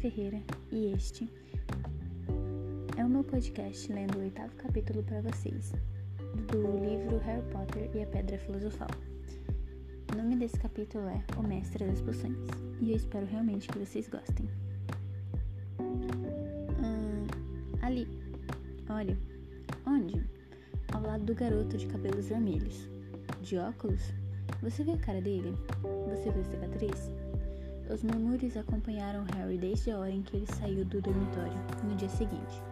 Ferreira e este é o meu podcast lendo o oitavo capítulo para vocês do livro Harry Potter e a Pedra Filosofal. O nome desse capítulo é O Mestre das Poções e eu espero realmente que vocês gostem. Hum, ali, olha, onde? Ao lado do garoto de cabelos vermelhos. De óculos? Você viu a cara dele? Você viu a cicatriz? Os murmúrios acompanharam Harry desde a hora em que ele saiu do dormitório, no dia seguinte.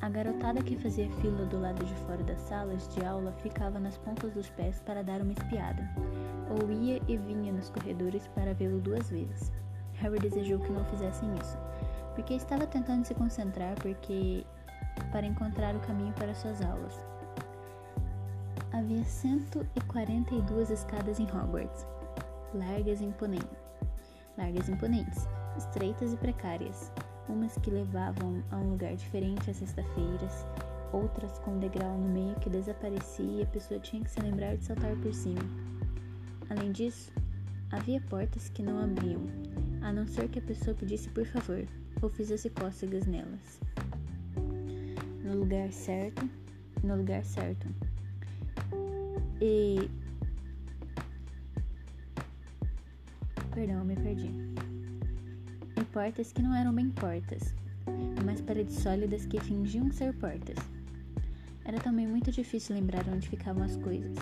A garotada que fazia fila do lado de fora das salas de aula ficava nas pontas dos pés para dar uma espiada, ou ia e vinha nos corredores para vê-lo duas vezes. Harry desejou que não fizessem isso, porque estava tentando se concentrar porque para encontrar o caminho para suas aulas. Havia 142 escadas em Hogwarts, largas e imponentes, largas e imponentes, estreitas e precárias, umas que levavam a um lugar diferente às sexta-feiras, outras com um degrau no meio que desaparecia e a pessoa tinha que se lembrar de saltar por cima. Além disso, havia portas que não abriam, a não ser que a pessoa pedisse por favor ou fizesse cócegas nelas. No lugar certo, no lugar certo. E Perdão, me perdi. E portas que não eram bem portas, mas paredes sólidas que fingiam ser portas. Era também muito difícil lembrar onde ficavam as coisas,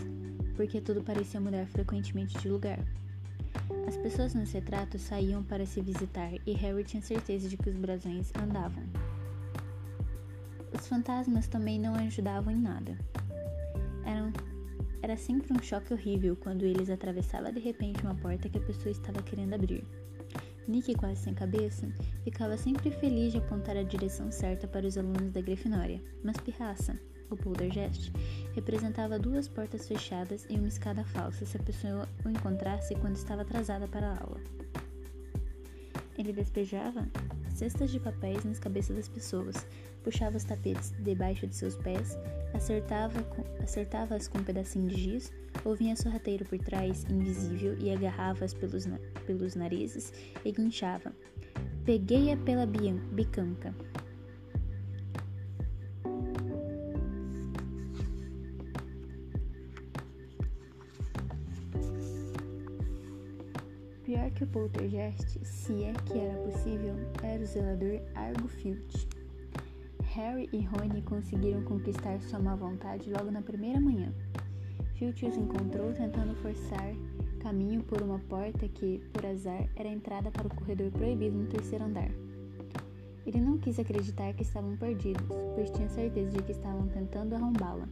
porque tudo parecia mudar frequentemente de lugar. As pessoas nos retratos saíam para se visitar e Harry tinha certeza de que os brasões andavam. Os fantasmas também não ajudavam em nada. Era sempre um choque horrível quando eles atravessavam de repente uma porta que a pessoa estava querendo abrir. Nick, quase sem cabeça, ficava sempre feliz de apontar a direção certa para os alunos da Grifinória, mas Pirraça, o Poltergeist, representava duas portas fechadas e uma escada falsa se a pessoa o encontrasse quando estava atrasada para a aula. Ele despejava cestas de papéis nas cabeças das pessoas, puxava os tapetes debaixo de seus pés, acertava-as com, um pedacinho de giz, ou vinha sorrateiro por trás, invisível, e agarrava-as pelos, pelos narizes e guinchava. Peguei-a pela bicanca. Pior que o poltergeist, se é que era possível, era o zelador Argo Filch. Harry e Rony conseguiram conquistar sua má vontade logo na primeira manhã. Filch os encontrou tentando forçar caminho por uma porta que, por azar, era a entrada para o corredor proibido no terceiro andar. Ele não quis acreditar que estavam perdidos, pois tinha certeza de que estavam tentando arrombá-la,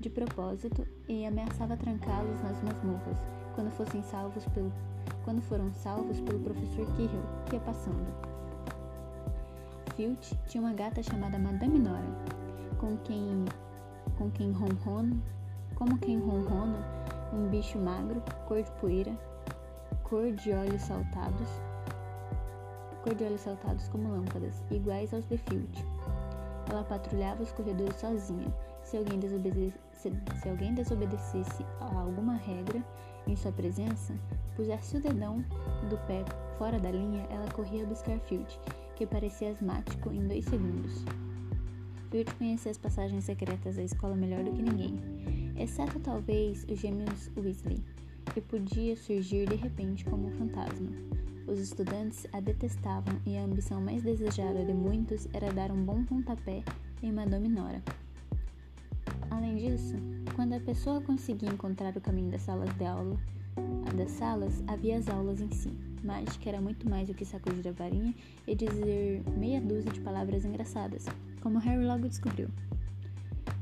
de propósito, e ameaçava trancá-los nas masmorras quando fossem salvos pelo quando foram salvos pelo professor Kirill, que ia passando. Filch tinha uma gata chamada Madame Nora, com quem, com quem ronrona, como quem ronrona, um bicho magro, cor de poeira, cor de olhos saltados, cor de olhos saltados como lâmpadas, iguais aos de Filch. Ela patrulhava os corredores sozinha. Se alguém, se, se alguém desobedecesse a alguma regra em sua presença, pusesse o dedão do pé fora da linha, ela corria buscar Filch que parecia asmático em dois segundos. Field conhecia as passagens secretas da escola melhor do que ninguém, exceto talvez os gêmeos Weasley, que podia surgir de repente como um fantasma. Os estudantes a detestavam e a ambição mais desejada de muitos era dar um bom pontapé em Madame Nora. Além disso, quando a pessoa conseguia encontrar o caminho das salas de aula, das salas havia as aulas em si. Mágica era muito mais do que sacudir a varinha e dizer meia dúzia de palavras engraçadas, como Harry logo descobriu.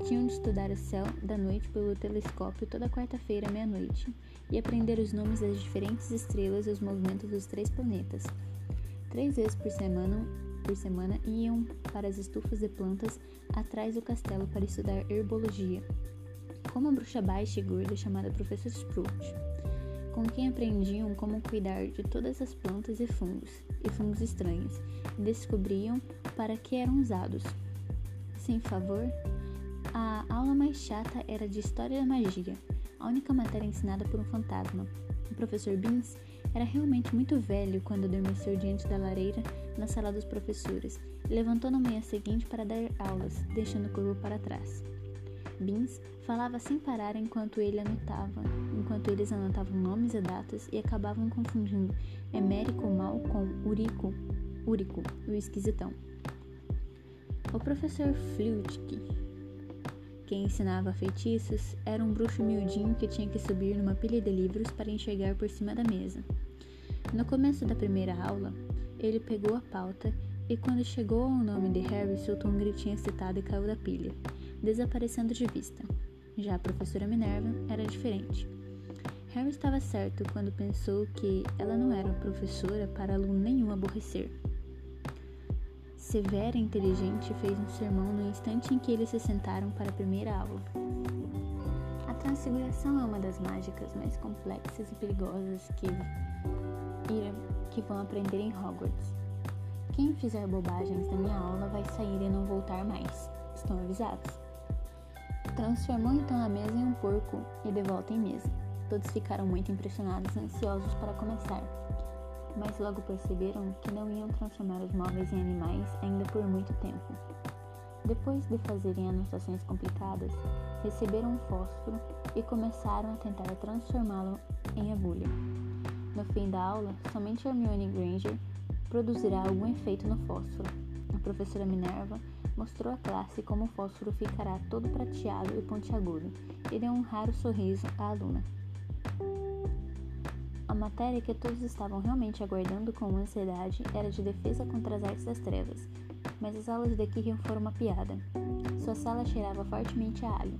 Tinham de estudar o céu da noite pelo telescópio toda quarta-feira à meia-noite e aprender os nomes das diferentes estrelas e os movimentos dos três planetas. Três vezes por semana, por semana iam para as estufas de plantas atrás do castelo para estudar herbologia, como a bruxa baixa e gorda chamada Professor Sprout com quem aprendiam como cuidar de todas as plantas e fungos, e fungos estranhos, e descobriam para que eram usados. Sem favor, a aula mais chata era de História da Magia, a única matéria ensinada por um fantasma. O professor Beans Era realmente muito velho quando adormeceu diante da lareira na sala dos professores e levantou na manhã seguinte para dar aulas, deixando o corpo para trás. Bins falava sem parar enquanto ele anotava, enquanto eles anotavam nomes e datas e acabavam confundindo Emérico Mal com Urico, Urico, o esquisitão. O professor Flutke, que ensinava feitiços, era um bruxo miudinho que tinha que subir numa pilha de livros para enxergar por cima da mesa. No começo da primeira aula, ele pegou a pauta e, quando chegou ao nome de Harry, soltou um gritinho excitado e caiu da pilha, desaparecendo de vista. Já a professora Minerva era diferente. Harry estava certo quando pensou que ela não era professora para aluno nenhum aborrecer. Severa e inteligente, fez um sermão no instante em que eles se sentaram para a primeira aula. A transfiguração é uma das mágicas mais complexas e perigosas que, que vão aprender em Hogwarts. Quem fizer bobagens na minha aula vai sair e não voltar mais. Estão avisados. Transformou então a mesa em um porco e de volta em mesa. Todos ficaram muito impressionados e ansiosos para começar mas logo perceberam que não iam transformar os móveis em animais ainda por muito tempo. Depois de fazerem anotações complicadas, receberam um fósforo e começaram a tentar transformá-lo em agulha. No fim da aula, somente Hermione Granger produzirá algum efeito no fósforo. A professora Minerva mostrou à classe como o fósforo ficará todo prateado e pontiagudo e deu um raro sorriso à aluna. A matéria que todos estavam realmente aguardando com ansiedade era de defesa contra as artes das trevas, mas as aulas de Kirion foram uma piada. Sua sala cheirava fortemente a alho,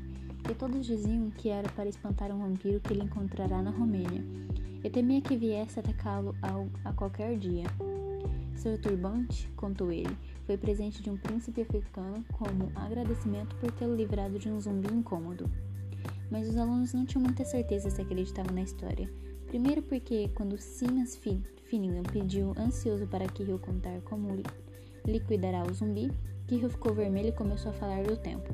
e todos diziam que era para espantar um vampiro que ele encontrará na Romênia, e temia que viesse atacá-lo a qualquer dia. Seu turbante, contou ele, foi presente de um príncipe africano como agradecimento por tê-lo livrado de um zumbi incômodo. Mas os alunos não tinham muita certeza se acreditavam na história, Primeiro porque quando Simas Finnegan pediu ansioso para Kirill contar como liquidará o zumbi, Kirill ficou vermelho e começou a falar do tempo.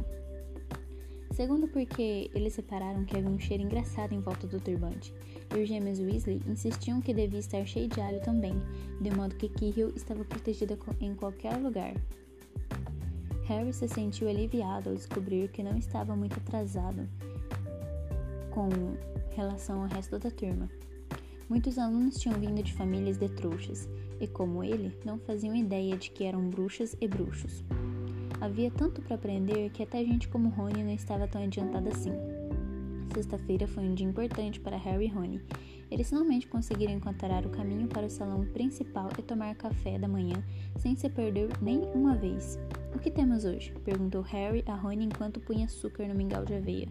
Segundo porque eles separaram que havia um cheiro engraçado em volta do turbante, e os gêmeos Weasley insistiam que devia estar cheio de alho também, de modo que Kirill estava protegida em qualquer lugar. Harry se sentiu aliviado ao descobrir que não estava muito atrasado com relação ao resto da turma. Muitos alunos tinham vindo de famílias de trouxas e, como ele, não faziam ideia de que eram bruxas e bruxos. Havia tanto para aprender que até gente como Rony não estava tão adiantada assim. Sexta-feira foi um dia importante para Harry e Rony. Eles finalmente conseguiram encontrar o caminho para o salão principal e tomar café da manhã sem se perder nem uma vez. O que temos hoje? perguntou Harry a Rony enquanto punha açúcar no mingau de aveia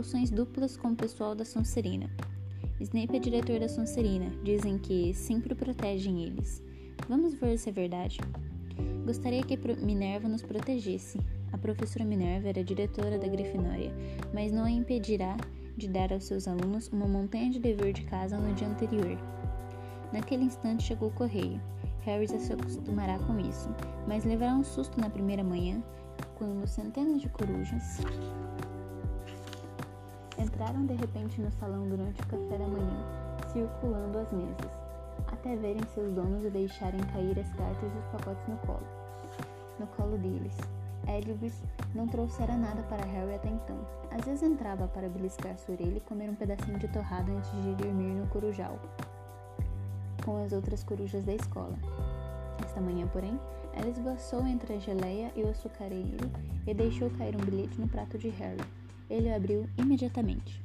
poções duplas com o pessoal da Sonserina. Snape é diretor da Sonserina, dizem que sempre protegem eles. Vamos ver se é verdade. Gostaria que Minerva nos protegesse. A professora Minerva era diretora da Grifinória, mas não a impedirá de dar aos seus alunos uma montanha de dever de casa no dia anterior. Naquele instante chegou o correio. Harry já se acostumará com isso, mas levará um susto na primeira manhã, quando centenas de corujas entraram de repente no salão durante o café da manhã, circulando as mesas, até verem seus donos e deixarem cair as cartas e os pacotes no colo. No colo deles. Edward não trouxera nada para Harry até então. Às vezes entrava para beliscar sua orelha e comer um pedacinho de torrada antes de dormir no corujal, com as outras corujas da escola. Esta manhã, porém, ela esboçou entre a geleia e o açucareiro e deixou cair um bilhete no prato de Harry. Ele o abriu imediatamente.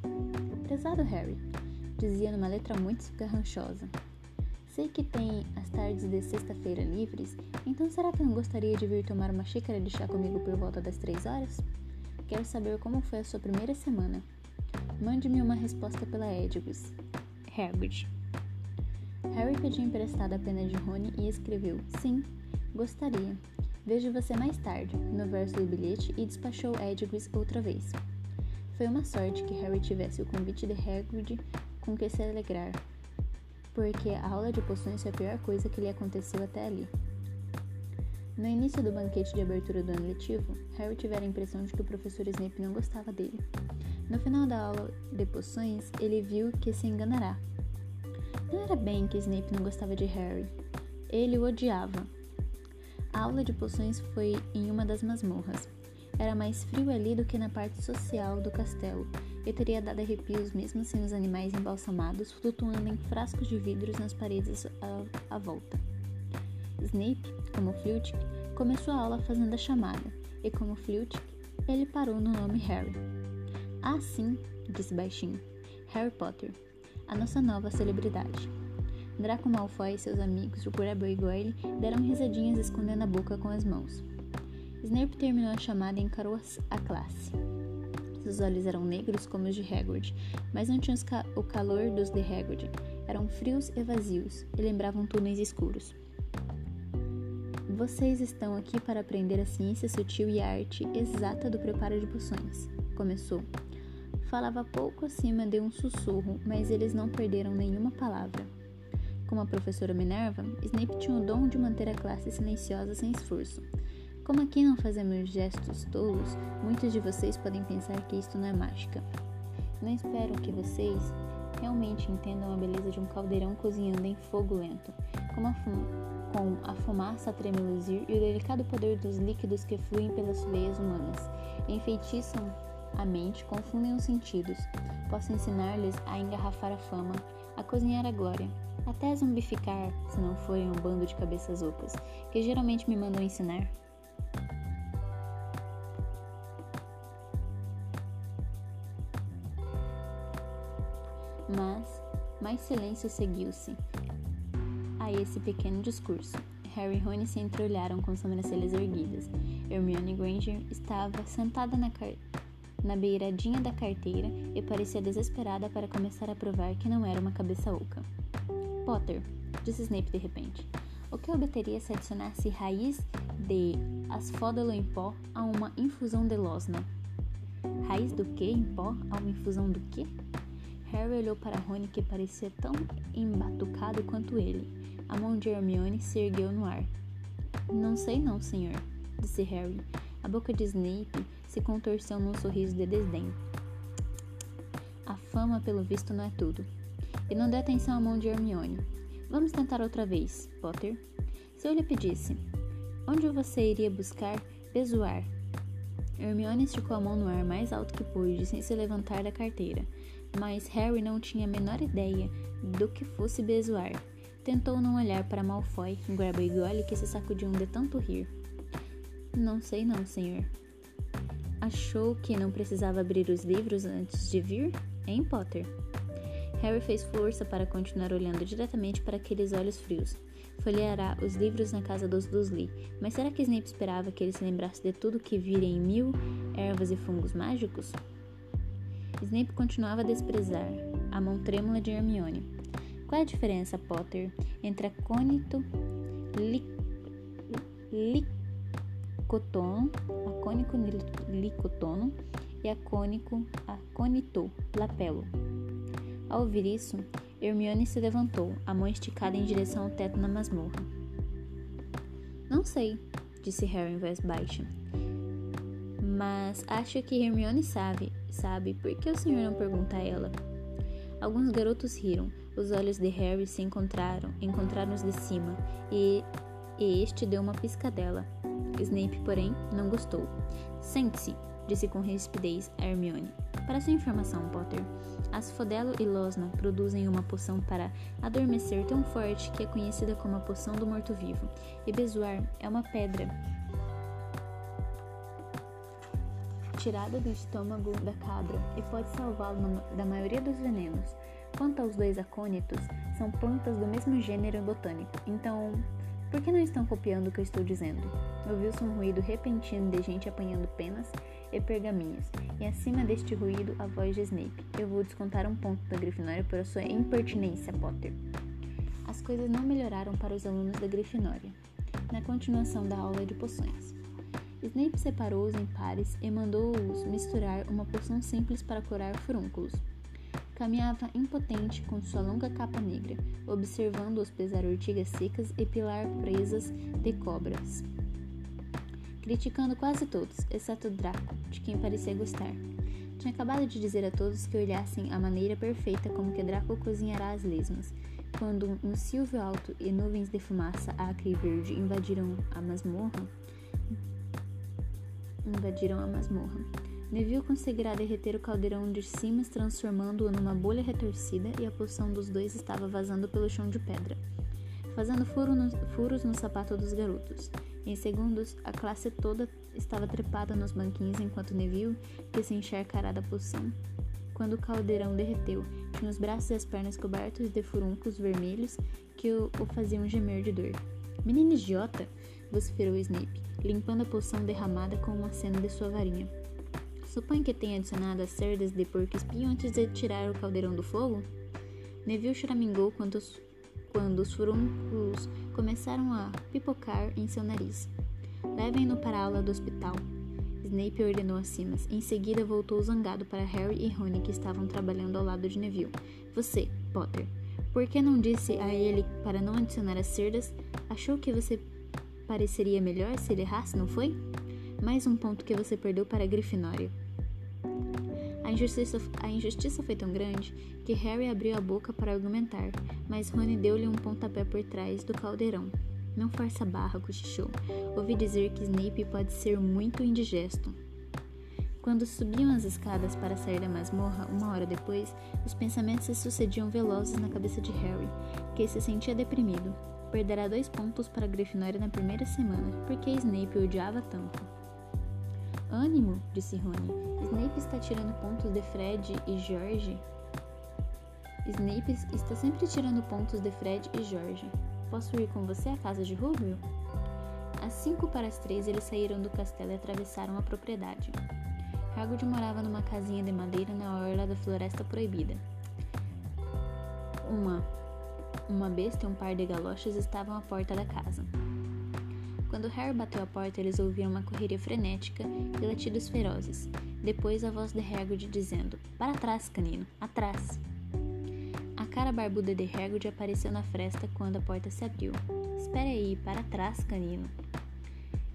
Prezado Harry, dizia numa letra muito garranchosa. Sei que tem as tardes de sexta-feira livres, então será que não gostaria de vir tomar uma xícara de chá comigo por volta das três horas? Quero saber como foi a sua primeira semana. Mande-me uma resposta pela Edgus. Hagrid. Harry pediu emprestada a pena de Rony e escreveu: Sim, gostaria. Vejo você mais tarde, no verso do bilhete, e despachou Edgus outra vez. Foi uma sorte que Harry tivesse o convite de Hagrid com que se alegrar, porque a aula de poções foi a pior coisa que lhe aconteceu até ali. No início do banquete de abertura do ano letivo, Harry tivera a impressão de que o professor Snape não gostava dele. No final da aula de poções, ele viu que se enganará. Não era bem que Snape não gostava de Harry. Ele o odiava. A aula de poções foi em uma das masmorras. Era mais frio ali do que na parte social do castelo, e teria dado arrepios mesmo sem os animais embalsamados flutuando em frascos de vidros nas paredes à, à volta. Snape, como Flitwick, começou a aula fazendo a chamada, e como Flitwick, ele parou no nome Harry. Ah, sim, disse baixinho. Harry Potter, a nossa nova celebridade. Draco Malfoy e seus amigos, o Grabo e Goyle, deram risadinhas escondendo a boca com as mãos. Snape terminou a chamada e encarou a classe. Seus olhos eram negros como os de Hagrid, mas não tinham ca o calor dos de Hagrid. Eram frios e vazios, e lembravam túneis escuros. Vocês estão aqui para aprender a ciência sutil e a arte exata do preparo de poções. Começou. Falava pouco acima de um sussurro, mas eles não perderam nenhuma palavra. Como a professora Minerva, Snape tinha o dom de manter a classe silenciosa sem esforço. Como aqui não fazemos gestos tolos, muitos de vocês podem pensar que isto não é mágica. Não espero que vocês realmente entendam a beleza de um caldeirão cozinhando em fogo lento, com a, com a fumaça a tremeluzir e o delicado poder dos líquidos que fluem pelas veias humanas. Enfeitiçam a mente, confundem os sentidos. Posso ensinar-lhes a engarrafar a fama, a cozinhar a glória, até zumbificar, se não forem um bando de cabeças ocas, que geralmente me mandam ensinar. Mais silêncio seguiu-se a esse pequeno discurso. Harry e Rony se entreolharam com sobrancelhas erguidas. Hermione Granger estava sentada na, na beiradinha da carteira e parecia desesperada para começar a provar que não era uma cabeça oca. Potter, disse Snape de repente, o que obteria se adicionasse raiz de asfódalo em pó a uma infusão de losna? Raiz do que em pó a uma infusão do que? Harry olhou para Rony que parecia tão embatucado quanto ele. A mão de Hermione se ergueu no ar. Não sei não, senhor, disse Harry. A boca de Snape se contorceu num sorriso de desdém. A fama, pelo visto, não é tudo. E não dê atenção à mão de Hermione. Vamos tentar outra vez, Potter. Se eu lhe pedisse, onde você iria buscar bezoar? Hermione esticou a mão no ar mais alto que pôde, sem se levantar da carteira mas Harry não tinha a menor ideia do que fosse bezoar. Tentou não olhar para Malfoy, Grabo e Gole que se sacudiam de tanto rir. Não sei não, senhor. Achou que não precisava abrir os livros antes de vir? Hein, Potter? Harry fez força para continuar olhando diretamente para aqueles olhos frios. Folheará os livros na casa dos Dursley, mas será que Snape esperava que ele se lembrasse de tudo que vira em mil ervas e fungos mágicos? Snape continuava a desprezar a mão trêmula de Hermione. Qual é a diferença, Potter, entre acônito licotono, acônico licotono e acônico acônito lapelo? Ao ouvir isso, Hermione se levantou, a mão esticada em direção ao teto na masmorra. Não sei, disse Harry em voz baixa. Mas acho que Hermione sabe, sabe, por que o senhor não pergunta a ela? Alguns garotos riram. Os olhos de Harry se encontraram, encontraram os de cima, e, e este deu uma piscadela. Snape, porém, não gostou. Sente-se, disse com rispidez a Hermione. Para sua informação, Potter, Asfodelo e Losna produzem uma poção para adormecer tão forte que é conhecida como a poção do morto-vivo, e Bezoar é uma pedra tirada do estômago da cabra e pode salvá-lo da maioria dos venenos. Quanto aos dois acônitos, são plantas do mesmo gênero botânico, então por que não estão copiando o que eu estou dizendo? Ouviu-se um ruído repentino de gente apanhando penas e pergaminhos, e acima deste ruído a voz de Snape. Eu vou descontar um ponto da Grifinória por sua impertinência, Potter. As coisas não melhoraram para os alunos da Grifinória. Na continuação da aula de poções. Snape separou-os em pares e mandou-os misturar uma poção simples para curar furúnculos. Caminhava impotente com sua longa capa negra, observando-os pesar ortigas secas e pilar presas de cobras, criticando quase todos, exceto Draco, de quem parecia gostar. Tinha acabado de dizer a todos que olhassem a maneira perfeita como que Draco cozinhará as lesmas. Quando um silvio alto e nuvens de fumaça acre e verde invadiram a masmorra, invadiram a masmorra. Neville conseguirá derreter o caldeirão de cima, transformando-o numa bolha retorcida, e a poção dos dois estava vazando pelo chão de pedra, fazendo furo no, furos no sapato dos garotos. Em segundos, a classe toda estava trepada nos banquinhos enquanto Neville, que se encharcará da poção, quando o caldeirão derreteu, tinha os braços e as pernas cobertos de furuncos vermelhos que o, o faziam gemer de dor. Menino idiota! vociferou Snape, limpando a poção derramada com um aceno de sua varinha. Supõe que tenha adicionado as cerdas de porco espinho antes de tirar o caldeirão do fogo? Neville choramingou quando os, quando os furuncos começaram a pipocar em seu nariz. Levem-no para a aula do hospital. Snape ordenou a Simas. Em seguida, voltou zangado para Harry e Rony, que estavam trabalhando ao lado de Neville. Você, Potter, por que não disse a ele para não adicionar as cerdas? Achou que você pareceria melhor se ele errasse, não foi? Mais um ponto que você perdeu para a Grifinória. A injustiça, a injustiça foi tão grande que Harry abriu a boca para argumentar, mas Rony deu-lhe um pontapé por trás do caldeirão. Não força barra, cochichou. Ouvi dizer que Snape pode ser muito indigesto. Quando subiam as escadas para sair da masmorra, uma hora depois, os pensamentos se sucediam velozes na cabeça de Harry, que se sentia deprimido. Perderá dois pontos para a Grifinória na primeira semana, porque Snape odiava tanto. Ânimo, disse Rony. Snape está tirando pontos de Fred e George. Snape está sempre tirando pontos de Fred e George. Posso ir com você à casa de Rubio? Às cinco para as três, eles saíram do castelo e atravessaram a propriedade. Hagrid morava numa casinha de madeira na orla da Floresta Proibida. Uma, uma besta e um par de galochas estavam à porta da casa. Quando Harry bateu a porta, eles ouviram uma correria frenética e latidos ferozes. Depois a voz de Hagrid dizendo: Para trás, canino, atrás! cara barbuda de Hagrid apareceu na fresta quando a porta se abriu. Espere aí, para trás, canino.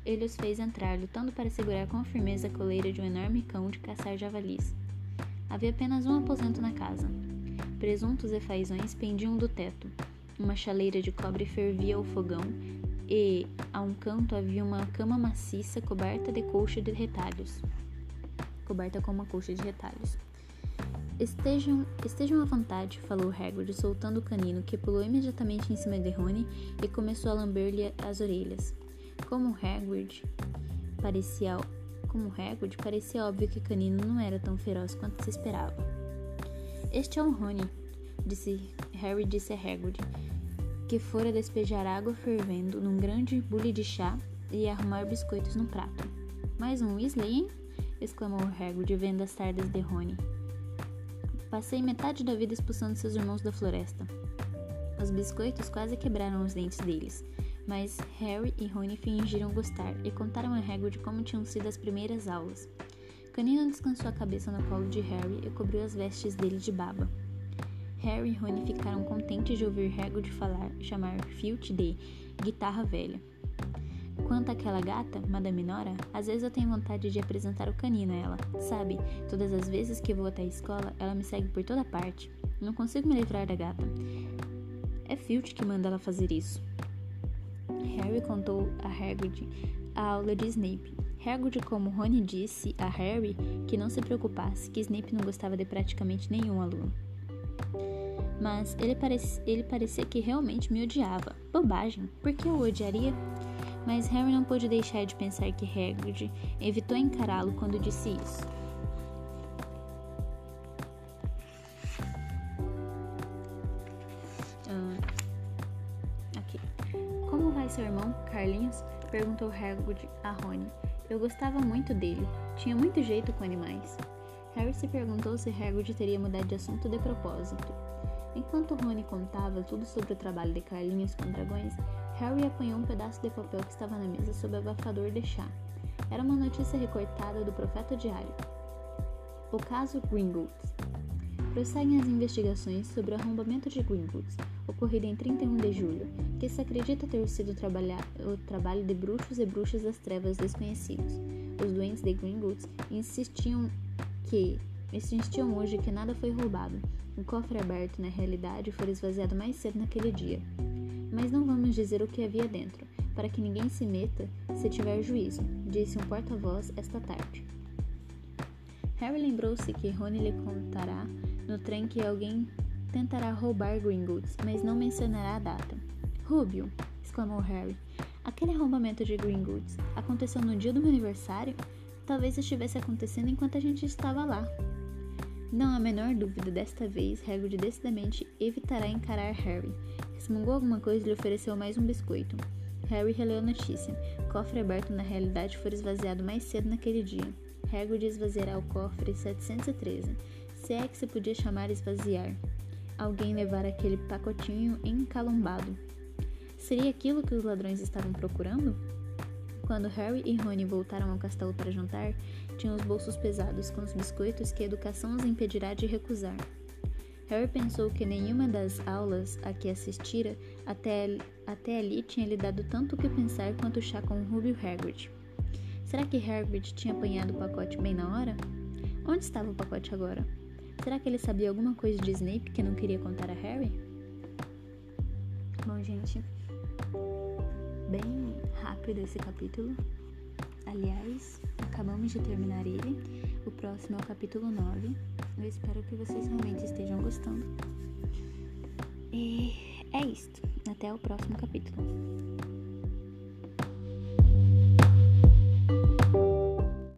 Ele os fez entrar, lutando para segurar com firmeza a coleira de um enorme cão de caçar javalis. Havia apenas um aposento na casa. Presuntos e fazões pendiam do teto. Uma chaleira de cobre fervia o fogão e, a um canto, havia uma cama maciça coberta de colcha de retalhos. Coberta com uma colcha de retalhos. Estejam, estejam à vontade, falou Hagrid, soltando o canino, que pulou imediatamente em cima de Rony e começou a lamber-lhe as orelhas. Como Hagrid parecia, como Hagrid parecia óbvio que Canino não era tão feroz quanto se esperava. Este é um Rony, disse Harry disse a Hagrid, que fora despejar água fervendo num grande bule de chá e arrumar biscoitos no prato. Mais um Weasley, hein? exclamou Hagrid, vendo as tardas de Rony. Passei metade da vida expulsando seus irmãos da floresta. Os biscoitos quase quebraram os dentes deles, mas Harry e Rony fingiram gostar e contaram a Hagrid como tinham sido as primeiras aulas. Canino descansou a cabeça no colo de Harry e cobriu as vestes dele de baba. Harry e Rony ficaram contentes de ouvir Hagrid falar, chamar Filch de guitarra velha. Quanto àquela gata, Madame Nora, às vezes eu tenho vontade de apresentar o canino a ela. Sabe, todas as vezes que vou até a escola, ela me segue por toda parte. Não consigo me livrar da gata. É Filch que manda ela fazer isso. Harry contou a Hagrid a aula de Snape. Hagrid, como Rony disse a Harry que não se preocupasse, que Snape não gostava de praticamente nenhum aluno. Mas ele, parece, ele parecia que realmente me odiava. Bobagem, por que eu odiaria? mas Harry não pôde deixar de pensar que Hagrid evitou encará-lo quando disse isso. Ah. Como vai seu irmão, Carlinhos? Perguntou Hagrid a Rony. Eu gostava muito dele. Tinha muito jeito com animais. Harry se perguntou se Hagrid teria mudado de assunto de propósito. Enquanto Rony contava tudo sobre o trabalho de Carlinhos com dragões, Harry apanhou um pedaço de papel que estava na mesa sob abafador de chá. Era uma notícia recortada do Profeta Diário. O caso Gringotts. Prosseguem as investigações sobre o arrombamento de Gringotts, ocorrido em 31 de julho, que se acredita ter sido o trabalho de bruxos e bruxas das trevas desconhecidos. Os doentes de Gringotts insistiam que insistiam hoje que nada foi roubado. O cofre aberto, na realidade, foi esvaziado mais cedo naquele dia. Mas não vamos dizer o que havia dentro, para que ninguém se meta se tiver juízo, disse um porta-voz esta tarde. Harry lembrou-se que Rony lhe contará no trem que alguém tentará roubar Gringotts, mas não mencionará a data. Rubio, exclamou Harry, aquele arrombamento de Gringotts aconteceu no dia do meu aniversário? Talvez estivesse acontecendo enquanto a gente estava lá. Não há menor dúvida, desta vez Hagrid decididamente evitará encarar Harry. Resmungou alguma coisa e lhe ofereceu mais um biscoito. Harry releu a notícia. Cofre aberto na realidade foi esvaziado mais cedo naquele dia. Hagrid esvaziará o cofre 713, se é que se podia chamar esvaziar. Alguém levar aquele pacotinho encalombado. Seria aquilo que os ladrões estavam procurando? Quando Harry e Rony voltaram ao castelo para jantar, tinham os bolsos pesados com os biscoitos que a educação os impedirá de recusar. Harry pensou que nenhuma das aulas a que assistira até, até ali tinha lhe dado tanto o que pensar quanto o chá com Rubio Hagrid. Será que Hagrid tinha apanhado o pacote bem na hora? Onde estava o pacote agora? Será que ele sabia alguma coisa de Snape que não queria contar a Harry? Bom, gente, bem rápido esse capítulo. Aliás, acabamos de terminar ele. O próximo é o capítulo 9. Eu espero que vocês realmente estejam gostando. E é isto. Até o próximo capítulo.